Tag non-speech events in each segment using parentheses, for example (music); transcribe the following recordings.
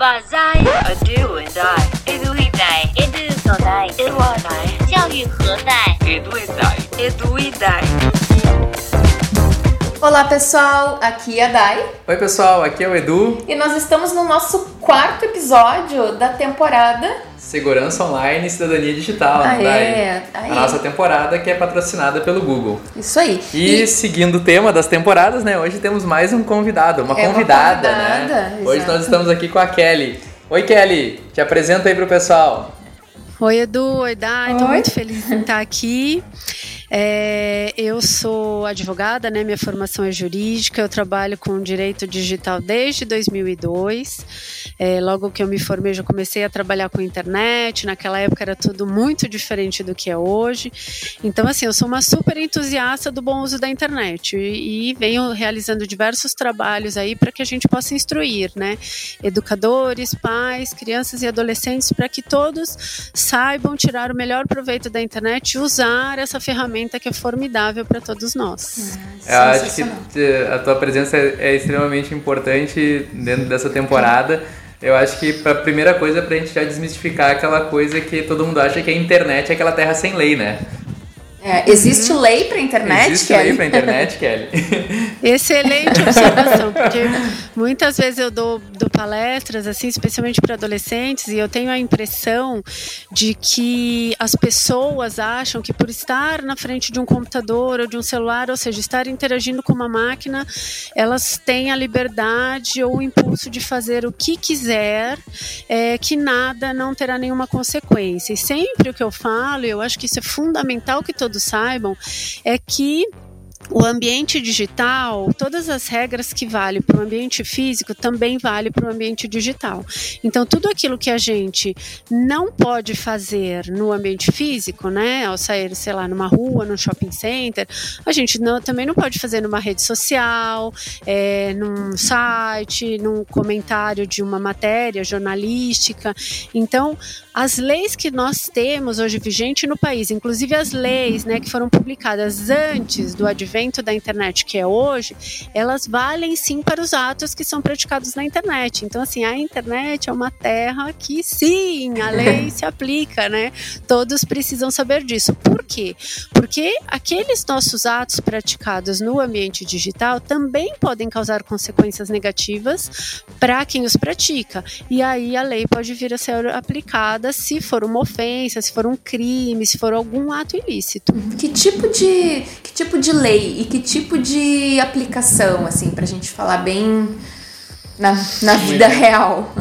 把在 a do and I edu e dai edu 所在 edu 我来教育何在 edu e dai edu e dai Olá pessoal, aqui é a Dai Oi pessoal, aqui é o Edu e nós estamos no nosso quarto episódio da temporada Segurança Online e Cidadania Digital, Aê, Dai. aê. A nossa temporada que é patrocinada pelo Google. Isso aí. E, seguindo o tema das temporadas, né? Hoje temos mais um convidado, uma É uma convidada, convidada, né? Hoje exato. nós estamos aqui com a Kelly. Oi Kelly, te apresenta aí pro pessoal. Oi, Edu. Oi, Dai. Estou muito feliz em estar aqui. É, eu sou advogada, né? Minha formação é jurídica. Eu trabalho com direito digital desde 2002. É, logo que eu me formei, já comecei a trabalhar com internet. Naquela época era tudo muito diferente do que é hoje. Então, assim, eu sou uma super entusiasta do bom uso da internet e, e venho realizando diversos trabalhos aí para que a gente possa instruir, né? Educadores, pais, crianças e adolescentes para que todos saibam tirar o melhor proveito da internet e usar essa ferramenta que é formidável para todos nós. Eu acho que a tua presença é é extremamente importante dentro dessa temporada. Eu acho que a primeira coisa é pra gente já desmistificar aquela coisa que todo mundo acha que a internet é aquela terra sem lei, né? É, existe lei pra internet, Existe Kelly? lei pra internet, Kelly? (laughs) Excelente observação, porque muitas vezes eu dou, dou palestras, assim, especialmente para adolescentes, e eu tenho a impressão de que as pessoas acham que por estar na frente de um computador ou de um celular, ou seja, estar interagindo com uma máquina, elas têm a liberdade ou o impulso de fazer o que quiser, é, que nada não terá nenhuma consequência. E sempre o que eu falo, e eu acho que isso é fundamental que todos saibam, é que o ambiente digital, todas as regras que valem para o ambiente físico também vale para o ambiente digital. Então, tudo aquilo que a gente não pode fazer no ambiente físico, né, ao sair, sei lá, numa rua, num shopping center, a gente não- também não pode fazer numa rede social, é, num site, num comentário de uma matéria jornalística. Então, as leis que nós temos hoje vigente no país, inclusive as leis né, que foram publicadas antes do advento da internet, que é hoje, elas valem sim para os atos que são praticados na internet. Então, assim, a internet é uma terra que sim, a lei (laughs) se aplica, né? Todos precisam saber disso. Por quê? Porque aqueles nossos atos praticados no ambiente digital também podem causar consequências negativas para quem os pratica. E aí a lei pode vir a ser aplicada se for uma ofensa, se for um crime, se for algum ato ilícito. Que tipo de que tipo de lei e que tipo de aplicação, assim, pra gente falar bem na, na vida real?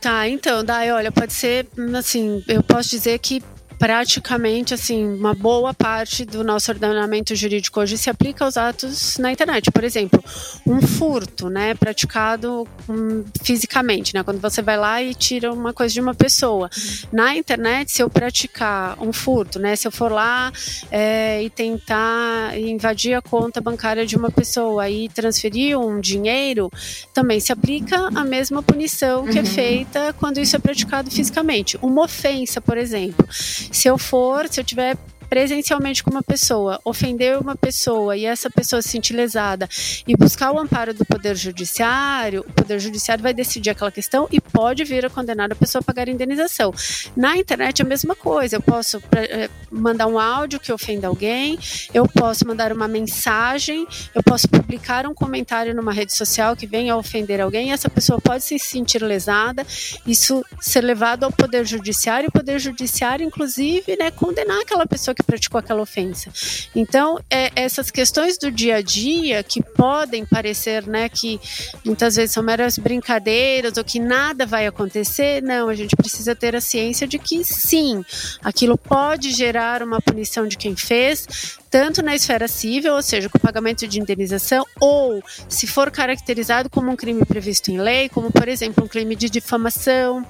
Tá, então, Dai, olha, pode ser, assim, eu posso dizer que praticamente, assim, uma boa parte do nosso ordenamento jurídico hoje se aplica aos atos na internet. Por exemplo, um furto, né, praticado hum, fisicamente, né, quando você vai lá e tira uma coisa de uma pessoa. Na internet, se eu praticar um furto, né, se eu for lá é, e tentar invadir a conta bancária de uma pessoa e transferir um dinheiro, também se aplica a mesma punição que é feita quando isso é praticado fisicamente. Uma ofensa, por exemplo. Se eu for, se eu tiver presencialmente com uma pessoa, ofender uma pessoa e essa pessoa se sentir lesada e buscar o amparo do Poder Judiciário, o Poder Judiciário vai decidir aquela questão e pode vir a condenar a pessoa a pagar indenização. Na internet é a mesma coisa, eu posso eh, mandar um áudio que ofenda alguém, eu posso mandar uma mensagem, eu posso publicar um comentário numa rede social que venha a ofender alguém essa pessoa pode se sentir lesada, isso ser levado ao Poder Judiciário o Poder Judiciário, inclusive, né, condenar aquela pessoa que praticou aquela ofensa. Então, é, essas questões do dia a dia que podem parecer né, que muitas vezes são meras brincadeiras ou que nada vai acontecer, não, a gente precisa ter a ciência de que sim, aquilo pode gerar uma punição de quem fez, tanto na esfera civil, ou seja, com pagamento de indenização, ou se for caracterizado como um crime previsto em lei, como por exemplo um crime de difamação,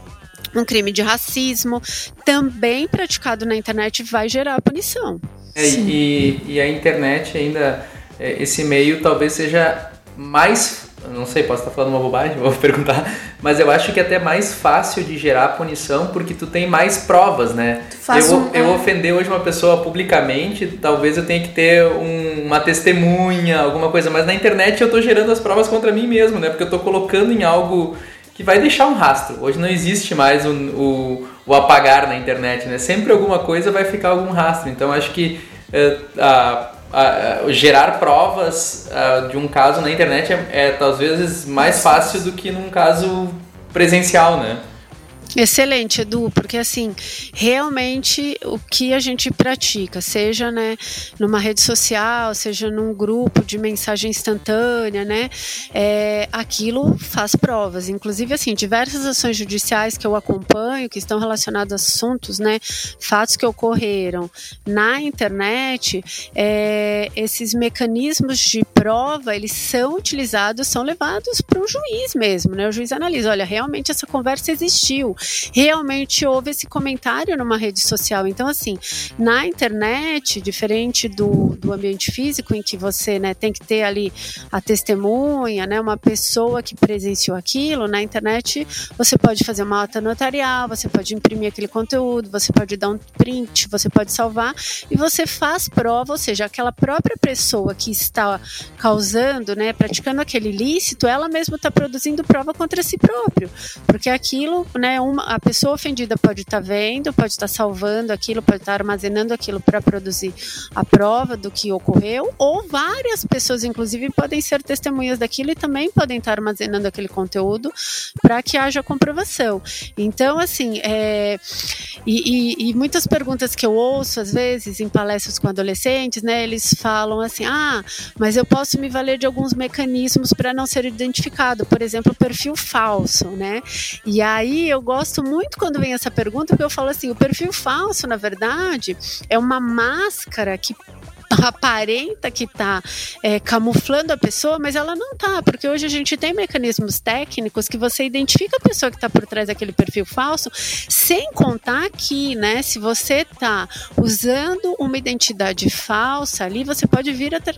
um crime de racismo, também praticado na internet vai gerar punição. É, e, e a internet ainda, é, esse meio talvez seja mais, não sei, posso estar falando uma bobagem, (laughs) vou perguntar, mas eu acho que é até mais fácil de gerar punição porque tu tem mais provas, né? faz eu, um- eu é. ofender hoje uma pessoa publicamente, talvez eu tenha que ter um- uma testemunha, alguma coisa, mas na internet eu tô gerando as provas contra mim mesmo, né? Porque eu tô colocando em algo que vai deixar um rastro. Hoje não existe mais o, o, o apagar na internet, né? Sempre alguma coisa vai ficar algum rastro. Então acho que é, a, a, a, gerar provas de um caso na internet é, é talvez mais fácil do que num caso presencial, né? Excelente, Edu, porque assim, realmente o que a gente pratica, seja né, numa rede social, seja num grupo de mensagem instantânea, né, é, aquilo faz provas. Inclusive, assim, diversas ações judiciais que eu acompanho, que estão relacionadas a assuntos, né, fatos que ocorreram na internet, é, esses mecanismos de prova, eles são utilizados, são levados para o juiz mesmo, né, o juiz analisa, olha, realmente essa conversa existiu, realmente houve esse comentário numa rede social. Então, assim, na internet, diferente do, do ambiente físico, em que você né, tem que ter ali a testemunha, né, uma pessoa que presenciou aquilo, na internet você pode fazer uma ata notarial, você pode imprimir aquele conteúdo, você pode dar um print, você pode salvar e você faz prova, ou seja, aquela própria pessoa que está causando, né, praticando aquele ilícito, ela mesma está produzindo prova contra si próprio, porque aquilo, né, uma, a pessoa ofendida pode estar tá vendo, pode estar tá salvando aquilo, pode estar tá armazenando aquilo para produzir a prova do que ocorreu, ou várias pessoas, inclusive, podem ser testemunhas daquilo e também podem estar armazenando aquele conteúdo para que haja comprovação. Então, assim, é, e, e, e, muitas perguntas que eu ouço, às vezes, em palestras com adolescentes, né, eles falam assim: ah, mas eu posso me valer de alguns mecanismos para não ser identificado, por exemplo, perfil falso, né? E aí eu gosto gosto muito quando vem essa pergunta, porque eu falo assim: o perfil falso, na verdade, é uma máscara que (laughs) aparenta que está é, camuflando a pessoa, mas ela não está, porque hoje a gente tem mecanismos técnicos que você identifica a pessoa que está por trás daquele perfil falso, sem contar que, né, se você está usando uma identidade falsa ali, você pode vir a estar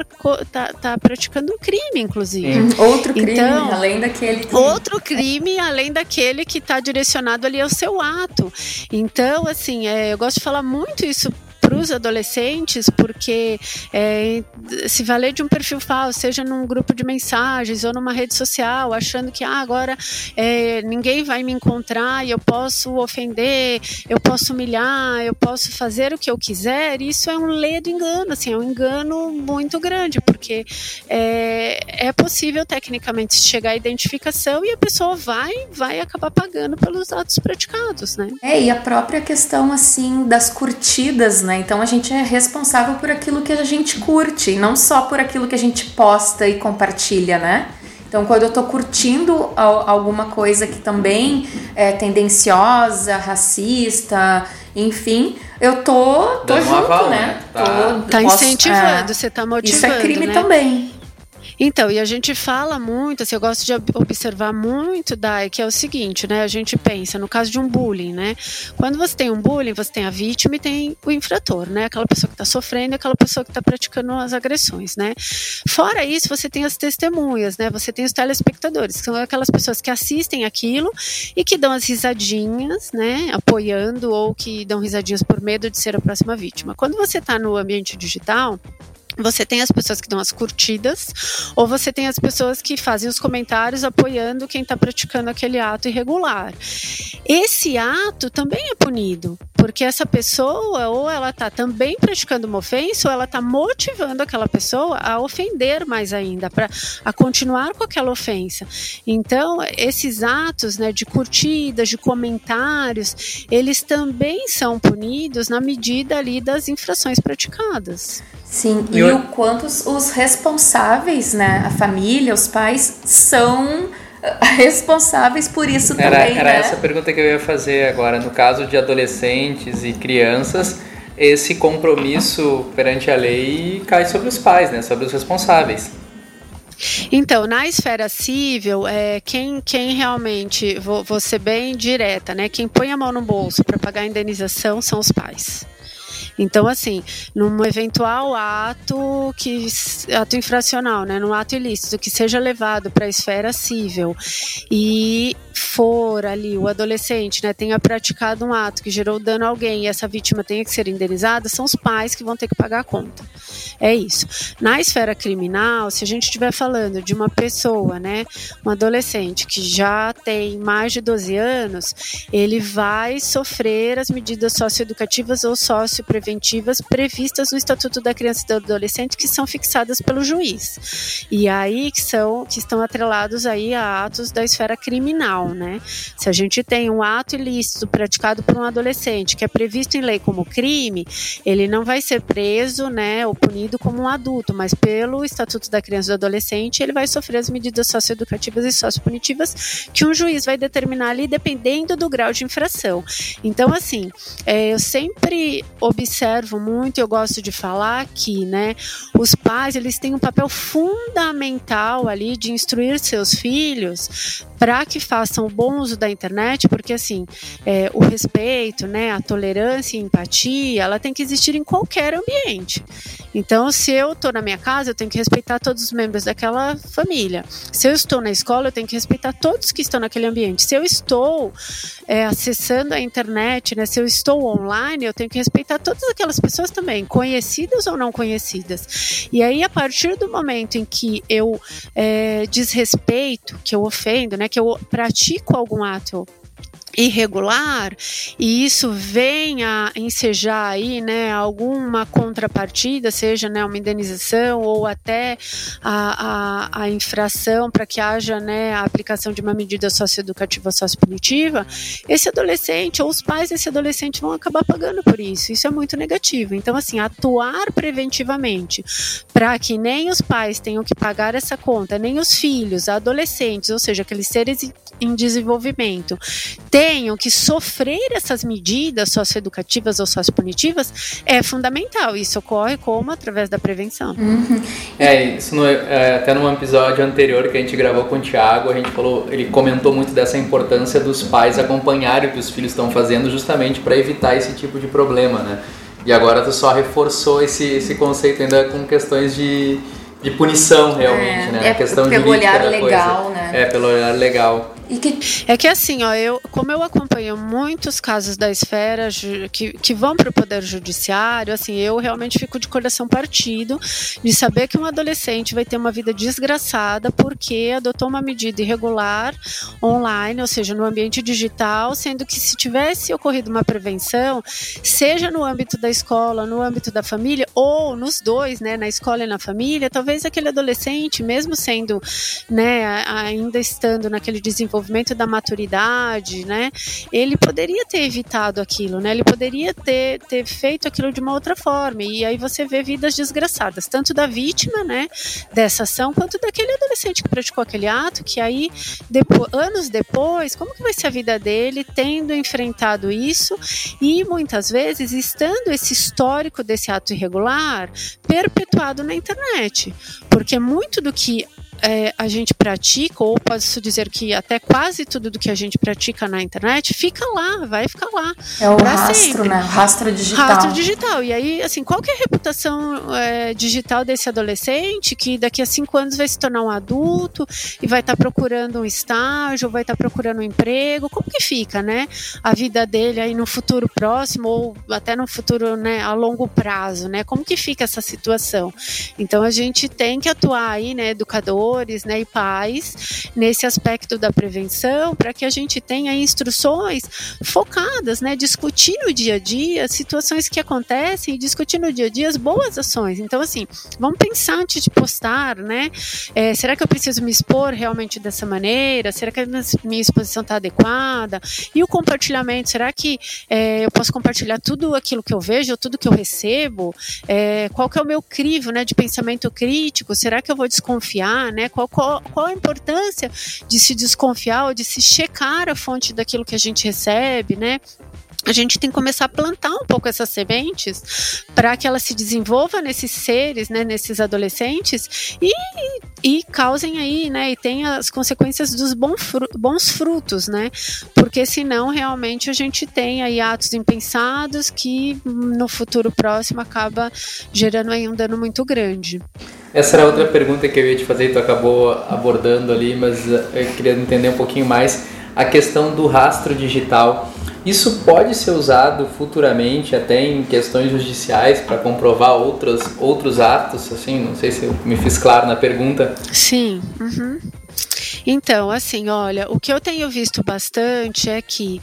tá, tá praticando um crime, inclusive. Outro crime, então, além daquele. Que... Outro crime, além daquele que está direcionado ali ao seu ato. Então, assim, é, eu gosto de falar muito isso para os adolescentes, porque é, se valer de um perfil falso, seja num grupo de mensagens ou numa rede social, achando que ah, agora é, ninguém vai me encontrar e eu posso ofender, eu posso humilhar, eu posso fazer o que eu quiser, isso é um ledo engano, assim, é um engano muito grande, porque é, é possível tecnicamente chegar à identificação e a pessoa vai, vai acabar pagando pelos atos praticados, né? É, e a própria questão, assim, das curtidas, né? Então a gente é responsável por aquilo que a gente curte, não só por aquilo que a gente posta e compartilha, né? Então, quando eu tô curtindo alguma coisa que também é tendenciosa, racista, enfim, eu tô, tô junto, né? né? Tá, tô, tá incentivando, é, você tá motivando. Isso é crime né? também. Então, e a gente fala muito, assim, eu gosto de observar muito, Dai, que é o seguinte, né? A gente pensa no caso de um bullying, né? Quando você tem um bullying, você tem a vítima e tem o infrator, né? Aquela pessoa que está sofrendo e aquela pessoa que está praticando as agressões, né? Fora isso, você tem as testemunhas, né? Você tem os telespectadores, que são aquelas pessoas que assistem aquilo e que dão as risadinhas, né? Apoiando ou que dão risadinhas por medo de ser a próxima vítima. Quando você está no ambiente digital, você tem as pessoas que dão as curtidas, ou você tem as pessoas que fazem os comentários apoiando quem está praticando aquele ato irregular. Esse ato também é punido, porque essa pessoa, ou ela está também praticando uma ofensa, ou ela está motivando aquela pessoa a ofender mais ainda, para a continuar com aquela ofensa. Então, esses atos né, de curtidas, de comentários, eles também são punidos na medida ali das infrações praticadas. Sim, e, e o quanto os responsáveis, né, a família, os pais, são (laughs) responsáveis por isso era, também, Era né? essa pergunta que eu ia fazer agora. No caso de adolescentes e crianças, esse compromisso perante a lei cai sobre os pais, né, sobre os responsáveis. Então, na esfera civil, é, quem, quem realmente, vou, vou ser bem direta, né? Quem põe a mão no bolso para pagar a indenização são os pais. Então, assim, num eventual ato que ato infracional, né, num ato ilícito que seja levado para a esfera civil e for ali o adolescente, né, tenha praticado um ato que gerou dano a alguém e essa vítima tenha que ser indenizada, são os pais que vão ter que pagar a conta. É isso. Na esfera criminal, se a gente estiver falando de uma pessoa, né, um adolescente que já tem mais de 12 anos, ele vai sofrer as medidas socioeducativas ou sociopreventivas previstas no Estatuto da Criança e do Adolescente que são fixadas pelo juiz. E aí que são que estão atrelados aí a atos da esfera criminal, né? Se a gente tem um ato ilícito praticado por um adolescente que é previsto em lei como crime, ele não vai ser preso, né, ou punido como um adulto, mas pelo Estatuto da Criança e do Adolescente, ele vai sofrer as medidas socioeducativas e sociopunitivas que um juiz vai determinar ali dependendo do grau de infração. Então, assim, é, eu sempre observo muito, eu gosto de falar que, né, os pais, eles têm um papel fundamental ali de instruir seus filhos para que façam bom uso da internet, porque assim, é, o respeito, né, a tolerância e empatia, ela tem que existir em qualquer ambiente. Então, se eu estou na minha casa, eu tenho que respeitar todos os membros daquela família. Se eu estou na escola, eu tenho que respeitar todos que estão naquele ambiente. Se eu estou é, acessando a internet, né, se eu estou online, eu tenho que respeitar todas aquelas pessoas também, conhecidas ou não conhecidas. E aí, a partir do momento em que eu é, desrespeito, que eu ofendo, né, que eu pratico algum ato irregular e isso vem a ensejar aí, né, alguma contrapartida, seja né, uma indenização ou até a, a, a infração para que haja né, a aplicação de uma medida socioeducativa sociopunitiva, esse adolescente ou os pais desse adolescente vão acabar pagando por isso. Isso é muito negativo. Então, assim, atuar preventivamente para que nem os pais tenham que pagar essa conta, nem os filhos, adolescentes, ou seja, aqueles seres em desenvolvimento, tenham que sofrer essas medidas socioeducativas ou sociopunitivas é fundamental. Isso ocorre como através da prevenção. Uhum. É, isso no, é, até num episódio anterior que a gente gravou com o Thiago, a gente falou, ele comentou muito dessa importância dos pais acompanharem o que os filhos estão fazendo justamente para evitar esse tipo de problema, né? E agora tu só reforçou esse, esse conceito ainda com questões de, de punição realmente, é, né? É, a questão pelo olhar legal, coisa. né? É, pelo olhar legal. É que assim, ó, eu, como eu acompanho muitos casos da esfera que, que vão para o poder judiciário, assim, eu realmente fico de coração partido de saber que um adolescente vai ter uma vida desgraçada porque adotou uma medida irregular online, ou seja, no ambiente digital, sendo que se tivesse ocorrido uma prevenção, seja no âmbito da escola, no âmbito da família, ou nos dois, né, na escola e na família, talvez aquele adolescente, mesmo sendo, né, ainda estando naquele desenvolvimento desenvolvimento da maturidade, né? Ele poderia ter evitado aquilo, né? Ele poderia ter, ter feito aquilo de uma outra forma. E aí você vê vidas desgraçadas, tanto da vítima, né, dessa ação, quanto daquele adolescente que praticou aquele ato, que aí, depois, anos depois, como que vai ser a vida dele tendo enfrentado isso e muitas vezes estando esse histórico desse ato irregular perpetuado na internet? Porque muito do que é, a gente pratica, ou posso dizer que até quase tudo do que a gente pratica na internet fica lá, vai ficar lá. É o rastro, sempre. né? Rastro digital. Rastro digital. E aí, assim, qual que é a reputação é, digital desse adolescente que daqui a cinco anos vai se tornar um adulto e vai estar tá procurando um estágio, vai estar tá procurando um emprego? Como que fica, né? A vida dele aí no futuro próximo ou até no futuro, né, a longo prazo, né? Como que fica essa situação? Então a gente tem que atuar aí, né, educador né, e pais nesse aspecto da prevenção para que a gente tenha instruções focadas, né, discutir no dia a dia situações que acontecem e discutir no dia a dia as boas ações. Então, assim, vamos pensar antes de postar, né? É, será que eu preciso me expor realmente dessa maneira? Será que a minha exposição está adequada? E o compartilhamento, será que é, eu posso compartilhar tudo aquilo que eu vejo, tudo que eu recebo? É, qual que é o meu crivo, né, de pensamento crítico? Será que eu vou desconfiar, né? Né? Qual, qual, qual a importância de se desconfiar ou de se checar a fonte daquilo que a gente recebe, né? A gente tem que começar a plantar um pouco essas sementes para que elas se desenvolvam nesses seres, né, nesses adolescentes e, e causem aí, né, e tenha as consequências dos bons frutos, né, porque senão realmente a gente tem aí atos impensados que no futuro próximo acaba gerando aí um dano muito grande. Essa era outra pergunta que eu ia te fazer e tu acabou abordando ali, mas eh, eu queria entender um pouquinho mais. a questão do rastro digital. Isso pode ser usado futuramente até em questões judiciais para comprovar outros, outros atos, assim, não sei se eu me fiz claro na pergunta. Sim. Uhum. Então, assim, olha, o que eu tenho visto bastante é que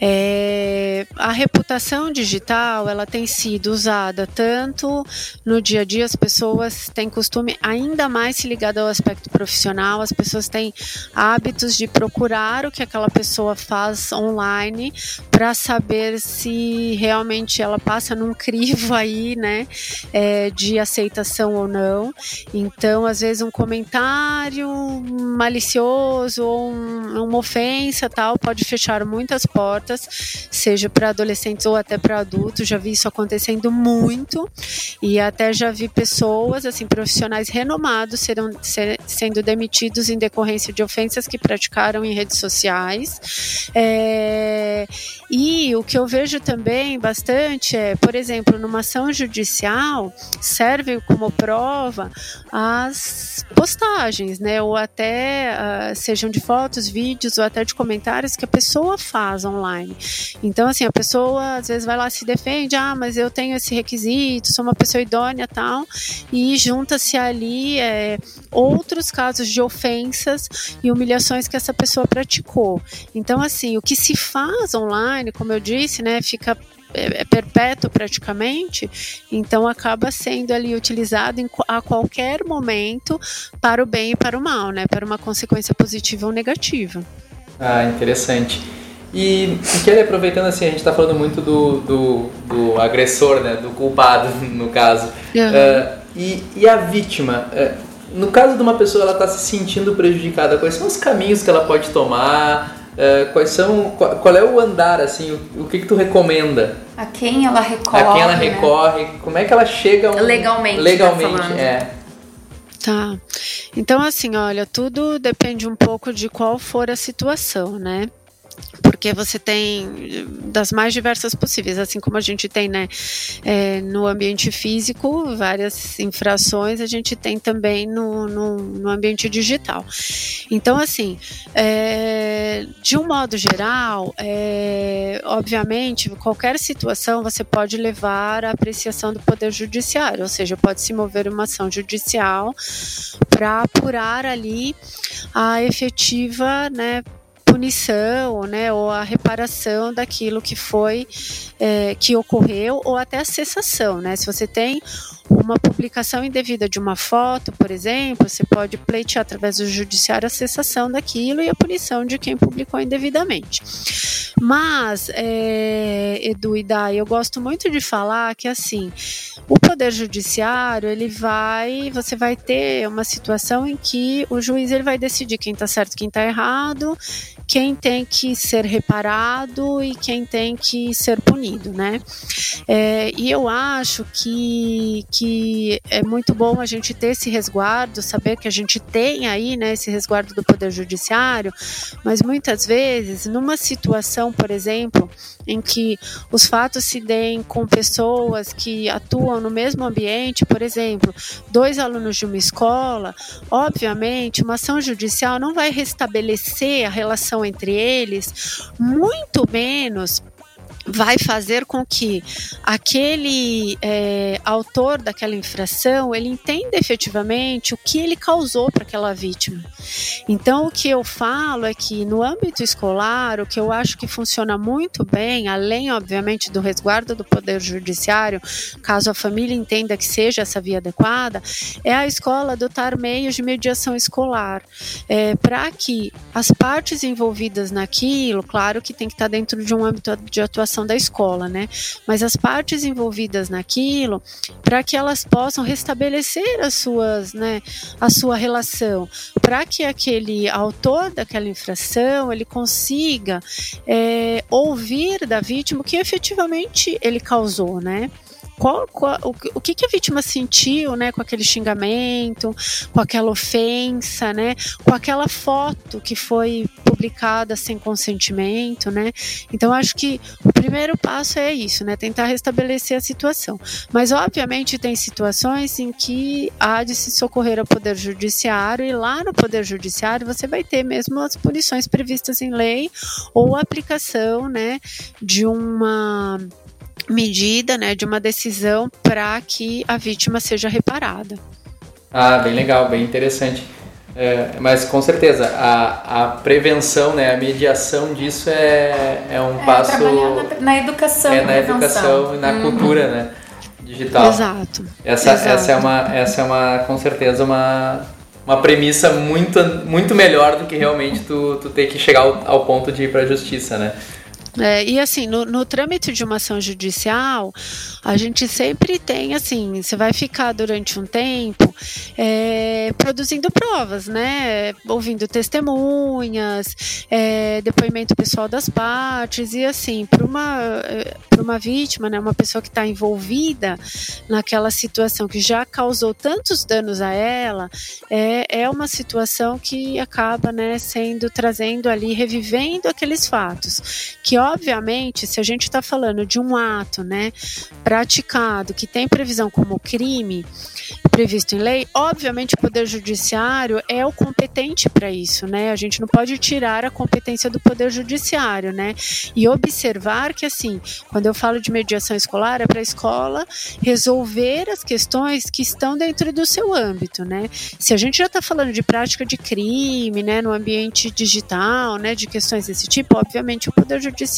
é, a reputação digital ela tem sido usada tanto no dia a dia, as pessoas têm costume ainda mais se ligado ao aspecto profissional, as pessoas têm hábitos de procurar o que aquela pessoa faz online para saber se realmente ela passa num crivo aí, né, é, de aceitação ou não. Então, às vezes, um comentário malicioso malicioso ou um, uma ofensa tal pode fechar muitas portas, seja para adolescentes ou até para adultos. Já vi isso acontecendo muito e até já vi pessoas, assim, profissionais renomados serão, ser, sendo demitidos em decorrência de ofensas que praticaram em redes sociais. É, e o que eu vejo também bastante é, por exemplo, numa ação judicial, serve como prova as postagens, né, ou até sejam de fotos, vídeos ou até de comentários que a pessoa faz online. Então, assim, a pessoa às vezes vai lá se defende, ah, mas eu tenho esse requisito, sou uma pessoa idônea tal, e junta-se ali é, outros casos de ofensas e humilhações que essa pessoa praticou. Então, assim, o que se faz online, como eu disse, né, fica é, é perpétuo praticamente, então acaba sendo ali utilizado em, a qualquer momento para o bem e para o mal, né? Para uma consequência positiva ou negativa. Ah, interessante. E, Kelly, aproveitando assim, a gente está falando muito do, do, do, agressor, né? Do culpado, (laughs) no caso. Uhum. Uh, e, e a vítima? Uh, no caso de uma pessoa ela está se sentindo prejudicada, quais são os caminhos que ela pode tomar? Uh, quais são, qual, qual, é o andar, assim, o, o que, que tu recomenda? A quem ela recorre. A quem ela né? recorre, como é que ela chega... Um, legalmente. Legalmente, tá é. Tá. Então, assim, olha, tudo depende um pouco de qual for a situação, né? Porque você tem das mais diversas possíveis, assim como a gente tem né, é, no ambiente físico várias infrações, a gente tem também no, no, no ambiente digital. Então, assim, é, de um modo geral, é, obviamente, qualquer situação você pode levar à apreciação do Poder Judiciário, ou seja, pode se mover uma ação judicial para apurar ali a efetiva né, punição, né, ou a reparação daquilo que foi, é, que ocorreu, ou até a cessação, né? Se você tem uma publicação indevida de uma foto, por exemplo, você pode pleitear através do judiciário a cessação daquilo e a punição de quem publicou indevidamente. Mas, é, Edu e Dai, eu gosto muito de falar que assim, o poder judiciário ele vai, você vai ter uma situação em que o juiz ele vai decidir quem está certo, quem está errado, quem tem que ser reparado e quem tem que ser punido, né? É, e eu acho que, que é muito bom a gente ter esse resguardo, saber que a gente tem aí, né, esse resguardo do Poder Judiciário, mas muitas vezes, numa situação, por exemplo, em que os fatos se deem com pessoas que atuam no mesmo ambiente, por exemplo, dois alunos de uma escola, obviamente, uma ação judicial não vai restabelecer a relação entre eles, muito menos vai fazer com que aquele é, autor daquela infração ele entenda efetivamente o que ele causou para aquela vítima. Então o que eu falo é que no âmbito escolar o que eu acho que funciona muito bem, além obviamente do resguardo do poder judiciário, caso a família entenda que seja essa via adequada, é a escola adotar meios de mediação escolar é, para que as partes envolvidas naquilo, claro que tem que estar dentro de um âmbito de atuação da escola, né? Mas as partes envolvidas naquilo, para que elas possam restabelecer as suas, né, a sua relação, para que aquele autor daquela infração ele consiga é, ouvir da vítima o que efetivamente ele causou, né? Qual, qual o, que, que a vítima sentiu, né, com aquele xingamento, com aquela ofensa, né, com aquela foto que foi publicada sem consentimento, né? Então acho que o primeiro passo é isso, né, tentar restabelecer a situação. Mas obviamente tem situações em que há de se socorrer ao poder judiciário e lá no poder judiciário você vai ter mesmo as punições previstas em lei ou aplicação, né, de uma medida, né, de uma decisão para que a vítima seja reparada. Ah, bem legal, bem interessante. É, mas com certeza a, a prevenção, né, a mediação disso é, é um É, passo na, na educação. é na prevenção. educação e na Uhum. cultura, né, digital. Exato. Essa, Exato. essa é uma essa é uma com certeza uma uma premissa muito muito melhor do que realmente tu, tu ter que chegar ao, ao ponto de ir para a justiça, né? É, e assim, no, no trâmite de uma ação judicial, a gente sempre tem, assim, você vai ficar durante um tempo é, produzindo provas, né? Ouvindo testemunhas, é, depoimento pessoal das partes, e assim, para uma, para uma vítima, né, uma pessoa que está envolvida naquela situação que já causou tantos danos a ela, é, é uma situação que acaba, né, sendo, trazendo ali, revivendo aqueles fatos que obviamente, se a gente está falando de um ato, né, praticado que tem previsão como crime previsto em lei, obviamente o poder judiciário é o competente para isso, né? A gente não pode tirar a competência do poder judiciário, né? E observar que assim, quando eu falo de mediação escolar, é para a escola resolver as questões que estão dentro do seu âmbito, né? Se a gente já está falando de prática de crime, né, no ambiente digital, né, de questões desse tipo, obviamente o poder judiciário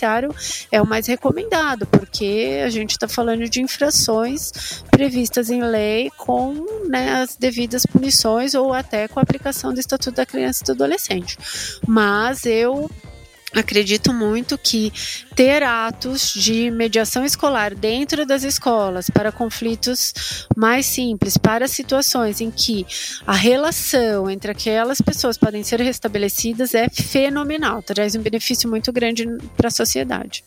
é o mais recomendado, porque a gente está falando de infrações previstas em lei com né, as devidas punições ou até com a aplicação do Estatuto da Criança e do Adolescente. Mas eu acredito muito que ter atos de mediação escolar dentro das escolas para conflitos mais simples, para situações em que a relação entre aquelas pessoas podem ser restabelecidas é fenomenal, traz um benefício muito grande para a sociedade.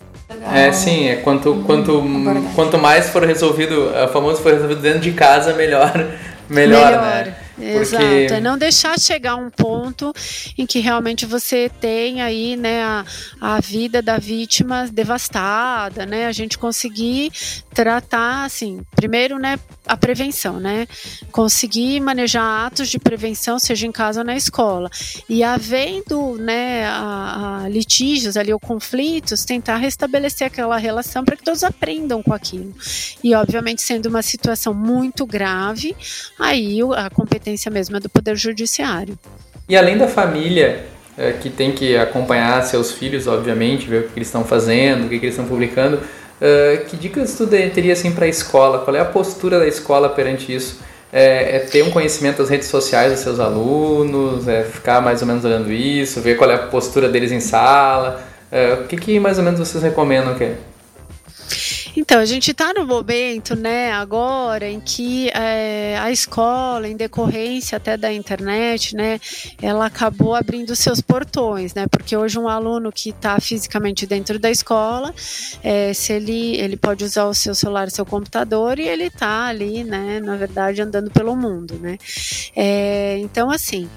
É, sim, é quanto, quanto, Abordagem. quanto mais for resolvido, o famoso for resolvido dentro de casa, melhor, (laughs) melhor, né? Exato, é não deixar chegar um ponto em que realmente você tem aí, né, a, a vida da vítima devastada, né, a gente conseguir tratar, assim, primeiro, né, a prevenção, né, conseguir manejar atos de prevenção, seja em casa ou na escola, e havendo, né, a, a litígios ali ou conflitos, tentar restabelecer aquela relação para que todos aprendam com aquilo, e obviamente sendo uma situação muito grave, aí a competência mesmo é do Poder Judiciário. E além da família, é, que tem que acompanhar seus filhos, obviamente, ver o que eles estão fazendo, o que eles estão publicando, é, que dicas tu teria assim para a escola? Qual é a postura da escola perante isso? É, é ter um conhecimento das redes sociais dos seus alunos, é ficar mais ou menos olhando isso, ver qual é a postura deles em sala. É, o que, que mais ou menos vocês recomendam que Então, a gente está no momento, né, agora, em que é, a escola, em decorrência até da internet, né, ela acabou abrindo seus portões, né, porque hoje um aluno que está fisicamente dentro da escola, é, se ele, ele pode usar o seu celular, seu computador, e ele está ali, né, na verdade, andando pelo mundo, né. É, então, assim,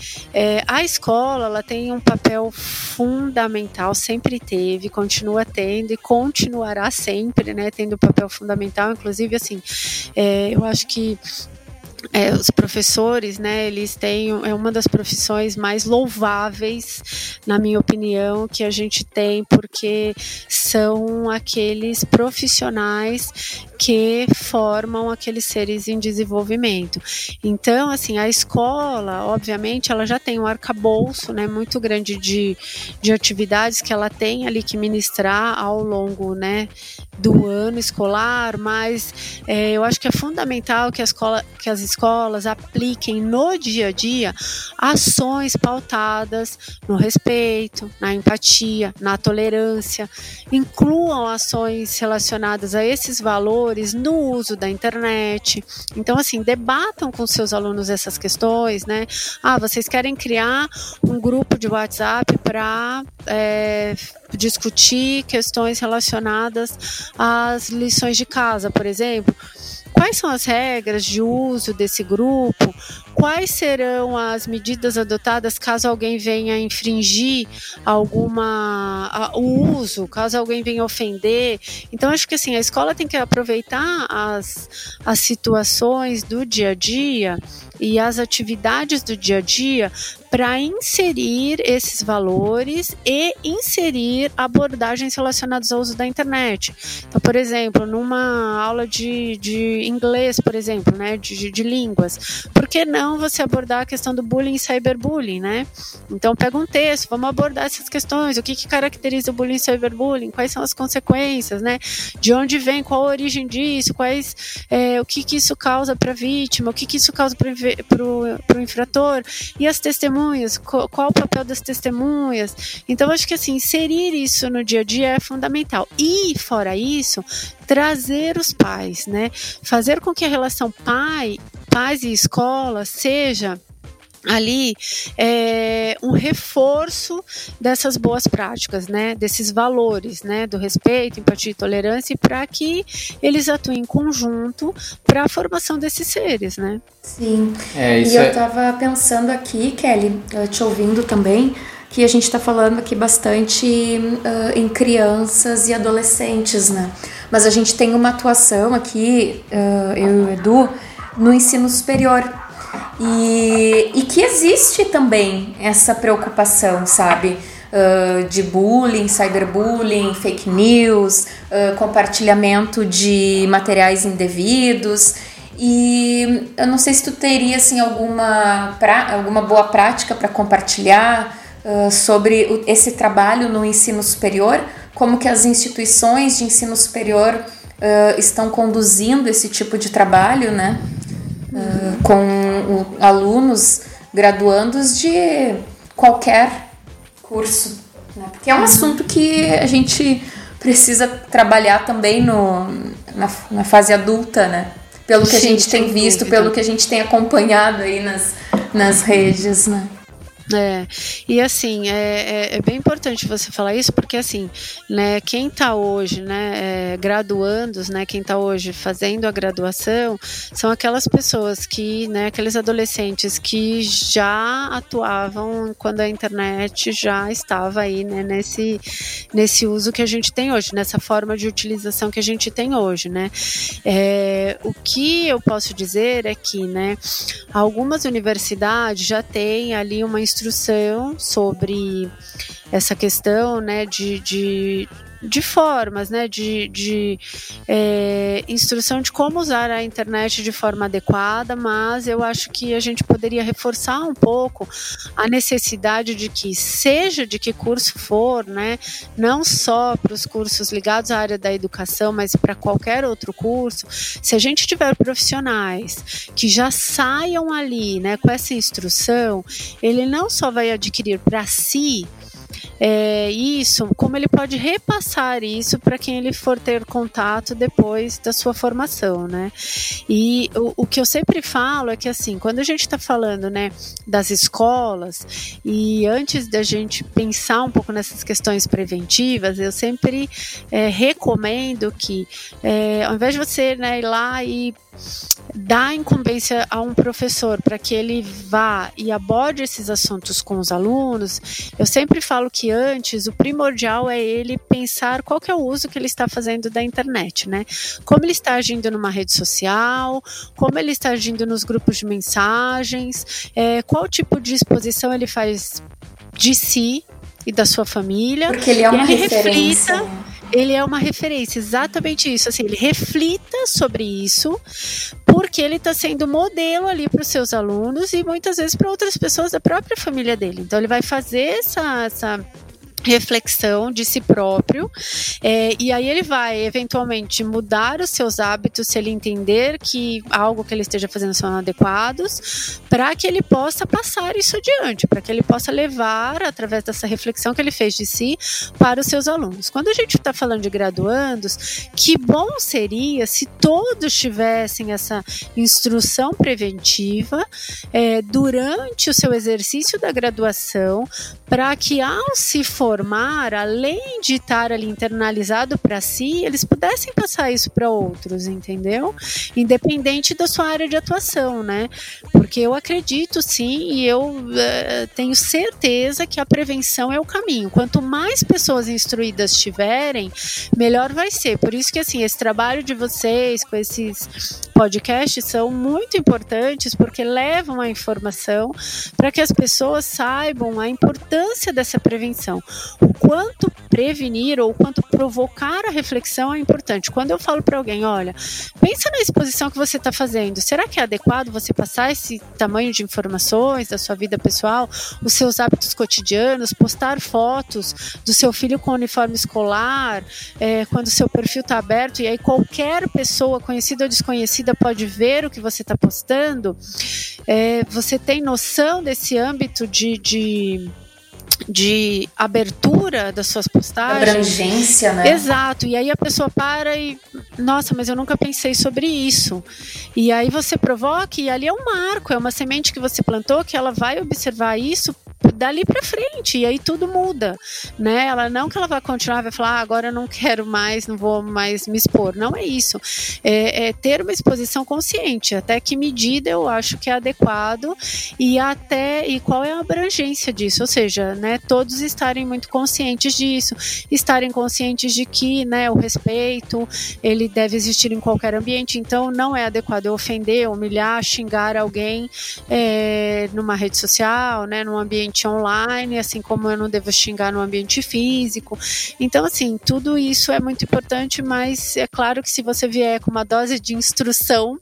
a escola, ela tem um papel fundamental, sempre teve, continua tendo e continuará sempre, né, tendo um papel fundamental, inclusive, assim, é, eu acho que é, os professores, né, eles têm é uma das profissões mais louváveis, na minha opinião, que a gente tem, porque são aqueles profissionais que formam aqueles seres em desenvolvimento. Então, assim, a escola, obviamente, ela já tem um arcabouço, né, muito grande de, de atividades que ela tem ali que ministrar ao longo, né, do ano escolar, mas é, eu acho que é fundamental que, a escola, que as escolas escolas apliquem no dia a dia ações pautadas no respeito, na empatia, na tolerância, incluam ações relacionadas a esses valores no uso da internet. Então, assim, debatam com seus alunos essas questões, né? Ah, vocês querem criar um grupo de WhatsApp para é, discutir questões relacionadas às lições de casa, por exemplo. Quais são as regras de uso desse grupo? Quais serão as medidas adotadas caso alguém venha infringir alguma o uso, caso alguém venha ofender? Então acho que assim a escola tem que aproveitar as, as situações do dia a dia e as atividades do dia a dia para inserir esses valores e inserir abordagens relacionadas ao uso da internet. Então, por exemplo, numa aula de, de inglês, por exemplo, né, de, de línguas, por que não você abordar a questão do bullying e cyberbullying, né? Então, pega um texto, vamos abordar essas questões, o que, que caracteriza o bullying e cyberbullying, quais são as consequências, né? De onde vem, qual a origem disso, quais, é, o que, que isso causa para a vítima, o que, que isso causa para o infrator, e as testemunhas testemunhas, qual o papel das testemunhas. Então, acho que assim, inserir isso no dia a dia é fundamental. E, fora isso, trazer os pais, né? Fazer com que a relação pai, pais e escola seja ali é, um reforço dessas boas práticas, né, desses valores, né, do respeito, empatia e tolerância, para que eles atuem em conjunto para a formação desses seres, né? Sim. É, e eu estava é... pensando aqui, Kelly, te ouvindo também, que a gente está falando aqui bastante uh, em crianças e adolescentes, né? Mas a gente tem uma atuação aqui, uh, eu e o Edu, no ensino superior e, e que existe também essa preocupação, sabe? Uh, de bullying, cyberbullying, fake news, uh, compartilhamento de materiais indevidos. E eu não sei se tu teria assim, alguma, pra, alguma boa prática para compartilhar uh, sobre esse trabalho no ensino superior, como que as instituições de ensino superior estão conduzindo esse tipo de trabalho, né? Uh, com alunos graduandos de qualquer curso, né? porque é um assunto que a gente precisa trabalhar também no, na, na fase adulta, né? Pelo que a gente tem visto, pelo que a gente tem acompanhado aí nas, nas redes, né? É, e assim, é, é, é, bem importante você falar isso, porque assim, né, quem está hoje, né, é, graduandos, né, quem está hoje fazendo a graduação, são aquelas pessoas que, né, aqueles adolescentes que já atuavam quando a internet já estava aí, né, nesse, nesse uso que a gente tem hoje, nessa forma de utilização que a gente tem hoje, né. É, o que eu posso dizer é que, né, algumas universidades já têm ali uma instrução sobre essa questão né, de, de, de formas, né, de, de é, instrução de como usar a internet de forma adequada, mas eu acho que a gente poderia reforçar um pouco a necessidade de que, seja de que curso for, né, não só para os cursos ligados à área da educação, mas para qualquer outro curso, se a gente tiver profissionais que já saiam ali, né, com essa instrução, ele não só vai adquirir para si é, isso, como ele pode repassar isso para quem ele for ter contato depois da sua formação, né? E o, o que eu sempre falo é que assim, quando a gente está falando, né, das escolas e antes da gente pensar um pouco nessas questões preventivas, eu sempre é, recomendo que, é, ao invés de você né, ir lá e dar incumbência a um professor para que ele vá e aborde esses assuntos com os alunos, eu sempre falo que antes o primordial é ele pensar qual que é o uso que ele está fazendo da internet, né? Como ele está agindo numa rede social, como ele está agindo nos grupos de mensagens, é, qual tipo de exposição ele faz de si e da sua família. Porque ele é uma ele referência. Reflita, né? Ele é uma referência, exatamente isso. Assim, ele reflita sobre isso, porque ele está sendo modelo ali para os seus alunos e muitas vezes para outras pessoas da própria família dele. Então, ele vai fazer essa, essa reflexão de si próprio é, e aí ele vai eventualmente mudar os seus hábitos se ele entender que algo que ele esteja fazendo são adequados para que ele possa passar isso adiante para que ele possa levar através dessa reflexão que ele fez de si para os seus alunos. Quando a gente está falando de graduandos que bom seria se todos tivessem essa instrução preventiva é, durante o seu exercício da graduação para que ao se formar, além de estar ali internalizado para si, eles pudessem passar isso para outros, entendeu? Independente da sua área de atuação, né? Porque eu acredito sim e eu uh, tenho certeza que a prevenção é o caminho. Quanto mais pessoas instruídas tiverem, melhor vai ser. Por isso que assim, esse trabalho de vocês com esses podcasts são muito importantes porque levam a informação para que as pessoas saibam a importância dessa prevenção o quanto prevenir ou o quanto provocar a reflexão é importante. Quando eu falo para alguém, olha, pensa na exposição que você está fazendo, será que é adequado você passar esse tamanho de informações da sua vida pessoal, os seus hábitos cotidianos, postar fotos do seu filho com uniforme escolar, é, quando o seu perfil está aberto e aí qualquer pessoa, conhecida ou desconhecida, pode ver o que você está postando? É, você tem noção desse âmbito de, de de abertura das suas postagens. Abrangência, né? Exato. E aí a pessoa para e, nossa, mas eu nunca pensei sobre isso. E aí você provoca e ali é um marco, é uma semente que você plantou que ela vai observar isso dali para frente e aí tudo muda, né? Ela não que ela vai continuar, vai falar, ah, agora eu não quero mais, não vou mais me expor. Não é isso. É, é, ter uma exposição consciente. Até que medida eu acho que é adequado e até e qual é a abrangência disso, ou seja, né? Todos estarem muito conscientes disso, estarem conscientes de que, né? O respeito ele deve existir em qualquer ambiente. Então não é adequado eu ofender, humilhar, xingar alguém é, numa rede social, né? Num ambiente ambiente online, assim como eu não devo xingar no ambiente físico. Então, assim, tudo isso é muito importante, mas é claro que se você vier com uma dose de instrução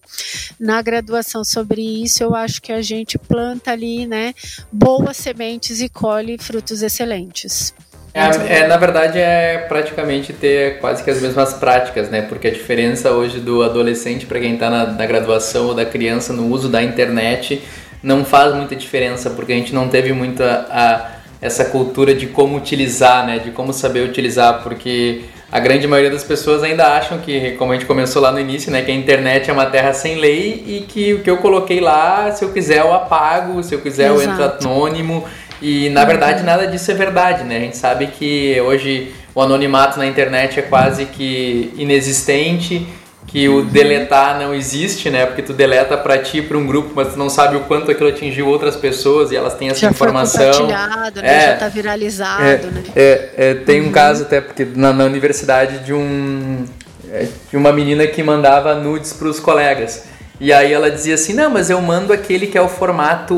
na graduação sobre isso, eu acho que a gente planta ali, né, boas sementes e colhe frutos excelentes. É, é, na verdade é praticamente ter quase que as mesmas práticas, né? Porque a diferença hoje do adolescente para quem está na, na, graduação ou da criança no uso da internet não faz muita diferença, porque a gente não teve muita a, essa cultura de como utilizar, né? De como saber utilizar, porque a grande maioria das pessoas ainda acham que, como a gente começou lá no início, né? Que a internet é uma terra sem lei e que o que eu coloquei lá, se eu quiser eu apago, se eu quiser Exato. eu entro anônimo. E na verdade nada disso é verdade, né? A gente sabe que hoje o anonimato na internet é quase que inexistente que o deletar não existe, né? Porque tu deleta para ti, para um grupo, mas tu não sabe o quanto aquilo atingiu outras pessoas e elas têm essa já informação. Foi compartilhado, né? É, já tá viralizado, é, né? É, é tem um uhum. caso até porque na, na universidade de um é, de uma menina que mandava nudes para os colegas. E aí ela dizia assim: "Não, mas eu mando aquele que é o formato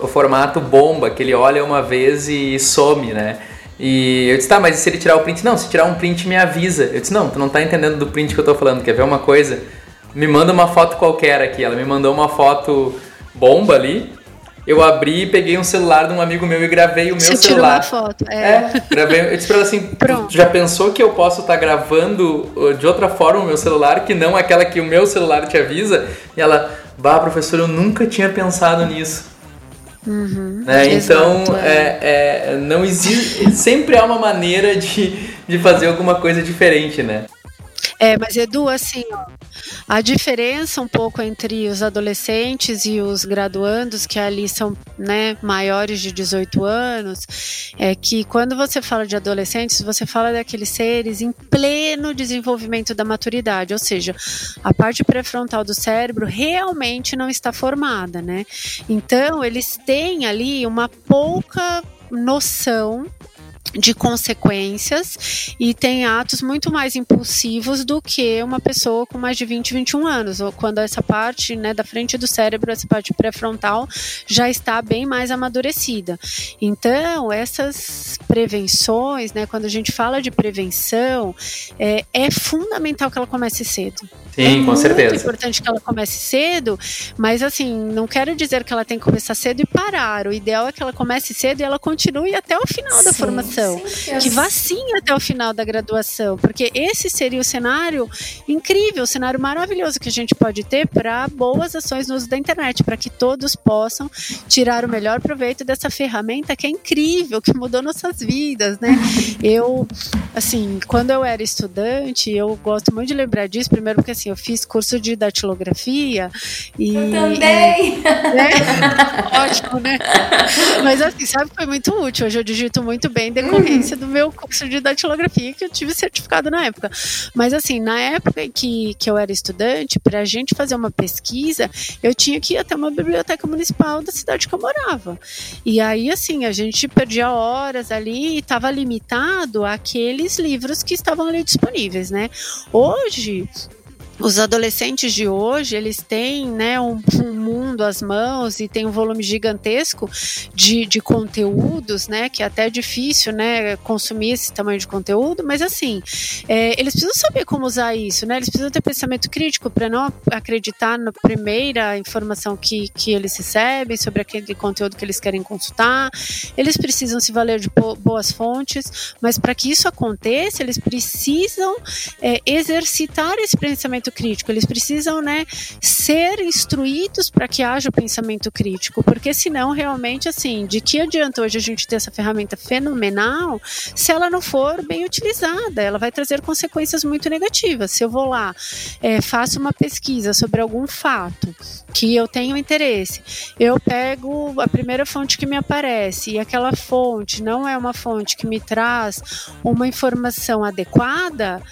o formato bomba, que ele olha uma vez e some, né?" E eu disse, tá, mas e se ele tirar o print? Não, se tirar um print me avisa. Eu disse, não, tu não tá entendendo do print que eu tô falando, quer ver uma coisa? Me manda uma foto qualquer aqui. Ela me mandou uma foto bomba ali. Eu abri, peguei um celular de um amigo meu e gravei o meu Você celular. Uma foto, é. é gravei. Eu disse pra ela assim, Pronto. já pensou que eu posso estar tá gravando uh, de outra forma o meu celular, que não aquela que o meu celular te avisa? E ela, bah, professor, eu nunca tinha pensado nisso. Uhum, né? Então, é. É, não existe. Sempre há uma maneira de, de fazer alguma coisa diferente, né? É, mas Edu, assim, a diferença um pouco entre os adolescentes e os graduandos, que ali são né, maiores de 18 anos, é que quando você fala de adolescentes, você fala daqueles seres em pleno desenvolvimento da maturidade, ou seja, a parte pré-frontal do cérebro realmente não está formada, né? Então, eles têm ali uma pouca noção de consequências e tem atos muito mais impulsivos do que uma pessoa com mais de 20, 21 anos, ou quando essa parte né, da frente do cérebro, essa parte pré-frontal, já está bem mais amadurecida. Então, essas prevenções, né, quando a gente fala de prevenção, é, é fundamental que ela comece cedo. Sim, é com certeza. É importante que ela comece cedo, mas assim, não quero dizer que ela tem que começar cedo e parar. O ideal é que ela comece cedo e ela continue até o final sim, da formação. Sim, que vá sim até o final da graduação, porque esse seria o cenário incrível, o cenário maravilhoso que a gente pode ter para boas ações no uso da internet, para que todos possam tirar o melhor proveito dessa ferramenta que é incrível, que mudou nossas vidas, né? Eu, assim, quando eu era estudante, eu gosto muito de lembrar disso, primeiro porque assim, eu fiz curso de datilografia e. Eu também! Né? (laughs) Ótimo, né? Mas assim, sabe que foi muito útil. Hoje eu digito muito bem em decorrência do meu curso de datilografia, que eu tive certificado na época. Mas assim, na época que, que eu era estudante, para a gente fazer uma pesquisa, eu tinha que ir até uma biblioteca municipal da cidade que eu morava. E aí, assim, a gente perdia horas ali e estava limitado àqueles livros que estavam ali disponíveis, né? Hoje, os adolescentes de hoje eles têm né, um, um, mundo às mãos e tem um volume gigantesco de, de conteúdos, né, que é até difícil né, consumir esse tamanho de conteúdo, mas assim, é, eles precisam saber como usar isso, né, eles precisam ter pensamento crítico para não acreditar na primeira informação que, que eles recebem sobre aquele conteúdo que eles querem consultar, eles precisam se valer de boas fontes, mas para que isso aconteça, eles precisam é, exercitar esse pensamento pensamento crítico, eles precisam, né, ser instruídos para que haja o pensamento crítico, porque senão realmente assim, de que adianta hoje a gente ter essa ferramenta fenomenal se ela não for bem utilizada, ela vai trazer consequências muito negativas. Se eu vou lá, é, faço uma pesquisa sobre algum fato que eu tenho interesse, eu pego a primeira fonte que me aparece e aquela fonte não é uma fonte que me traz uma informação adequada,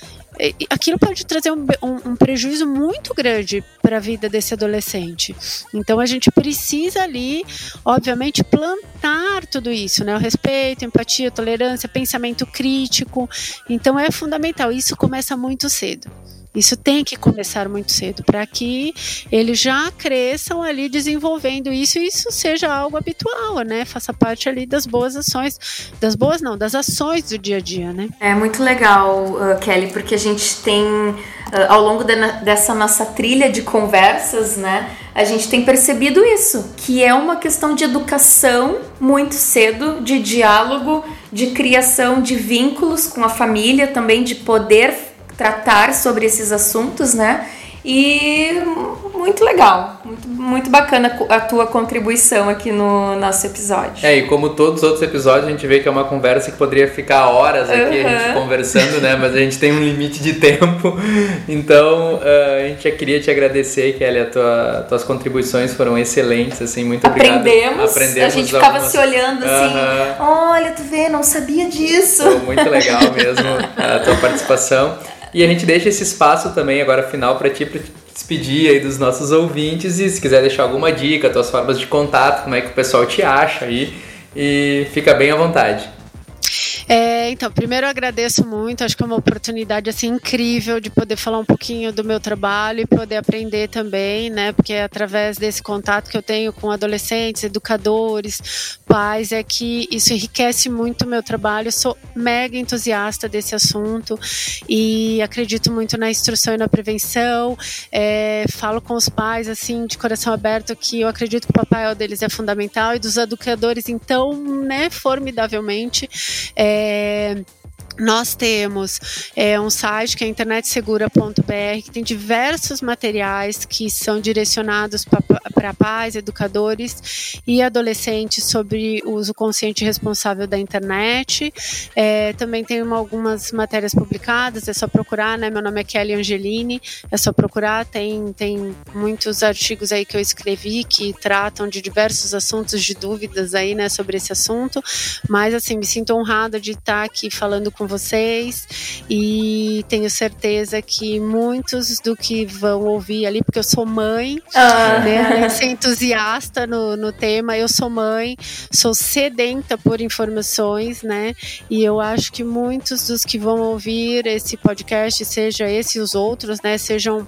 aquilo pode trazer um, um, um prejuízo muito grande para a vida desse adolescente. Então a gente precisa ali, obviamente, plantar tudo isso, né? O respeito, empatia, tolerância, pensamento crítico. Então é fundamental. Isso começa muito cedo. Isso tem que começar muito cedo para que eles já cresçam ali desenvolvendo isso e isso seja algo habitual, né? Faça parte ali das boas ações, das boas não, das ações do dia a dia, né? É muito legal, uh, Kelly, porque a gente tem uh, ao longo de, dessa nossa trilha de conversas, né? A gente tem percebido isso, que é uma questão de educação muito cedo, de diálogo, de criação de vínculos com a família, também de poder tratar sobre esses assuntos, né? E muito legal, muito, muito bacana a tua contribuição aqui no nosso episódio. É, e como todos os outros episódios, a gente vê que é uma conversa que poderia ficar horas aqui uhum. a gente conversando, né? Mas a gente tem um limite de tempo. (laughs) Então, uh, a gente já queria te agradecer, Kelly, a tua, tuas contribuições foram excelentes, assim, muito obrigado. Aprendemos, Aprendemos a gente ficava algumas... se olhando assim, uhum. olha, tu vê, não sabia disso. Foi muito legal mesmo a tua participação. E a gente deixa esse espaço também agora final para ti, para te despedir aí dos nossos ouvintes e se quiser deixar alguma dica, tuas formas de contato, como é que o pessoal te acha aí e fica bem à vontade. É, então, primeiro eu agradeço muito, acho que é uma oportunidade assim incrível de poder falar um pouquinho do meu trabalho e poder aprender também, né? Porque é através desse contato que eu tenho com adolescentes, educadores, é que isso enriquece muito o meu trabalho. Eu sou mega entusiasta desse assunto e acredito muito na instrução e na prevenção. É, falo com os pais assim de coração aberto que eu acredito que o papel deles é fundamental e dos educadores então, né, formidavelmente. É, nós temos é, um site que é internetsegura.br, que tem diversos materiais que são direcionados para pais, educadores e adolescentes sobre o uso consciente e responsável da internet. É, também tem uma, algumas matérias publicadas, é só procurar, né? Meu nome é Kelly Angelini, é só procurar, tem, tem muitos artigos aí que eu escrevi que tratam de diversos assuntos, de dúvidas aí, né, sobre esse assunto. Mas, assim, me sinto honrada de estar aqui falando com vocês e tenho certeza que muitos do que vão ouvir ali, porque eu sou mãe, ah. né, ser entusiasta no, no tema, eu sou mãe, sou sedenta por informações, né, e eu acho que muitos dos que vão ouvir esse podcast, seja esse e os outros, né, sejam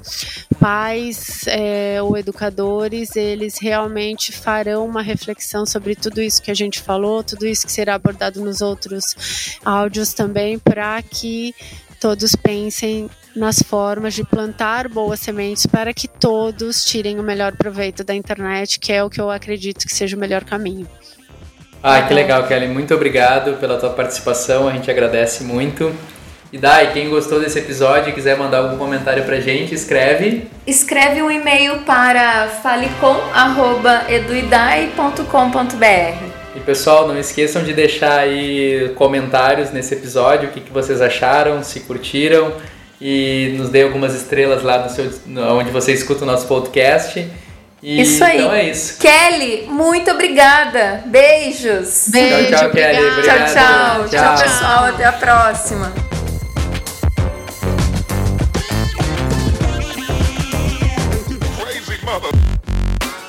pais é, ou educadores, eles realmente farão uma reflexão sobre tudo isso que a gente falou, tudo isso que será abordado nos outros áudios também, para que todos pensem nas formas de plantar boas sementes para que todos tirem o melhor proveito da internet, que é o que eu acredito que seja o melhor caminho. Ah, que legal, Kelly. Muito obrigado pela tua participação. A gente agradece muito. E Dai, quem gostou desse episódio e quiser mandar algum comentário pra gente, escreve. Escreve um e-mail para falecom@eduidai.com.br. E pessoal, não esqueçam de deixar aí comentários nesse episódio, o que, que vocês acharam, se curtiram e nos dê algumas estrelas lá no seu, onde você escuta o nosso podcast. E isso aí. Então é isso. Kelly, muito obrigada. Beijos. Beijo, tchau, tchau, Kelly. obrigada. Obrigado. Tchau, tchau, tchau. Tchau. pessoal. Até a próxima.